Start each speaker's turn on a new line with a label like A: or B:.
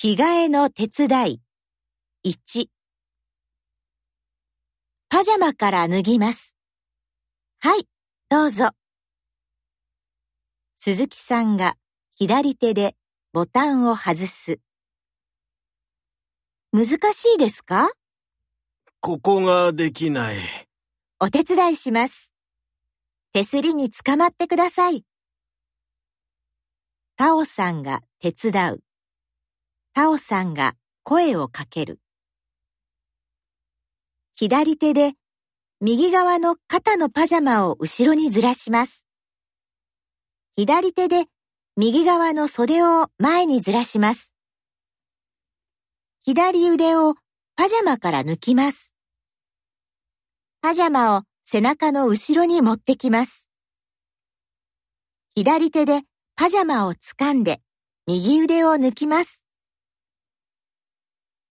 A: 着替えの手伝い。1。パジャマから脱ぎます。はい、どうぞ。鈴木さんが左手でボタンを外す。難しいですか？
B: ここができない。
A: お手伝いします。手すりにつかまってください。タオさんが手伝う。タオさんが声をかける。左手で右側の肩のパジャマを後ろにずらします。左手で右側の袖を前にずらします。左腕をパジャマから抜きます。パジャマを背中の後ろに持ってきます。左手でパジャマを掴んで右腕を抜きます。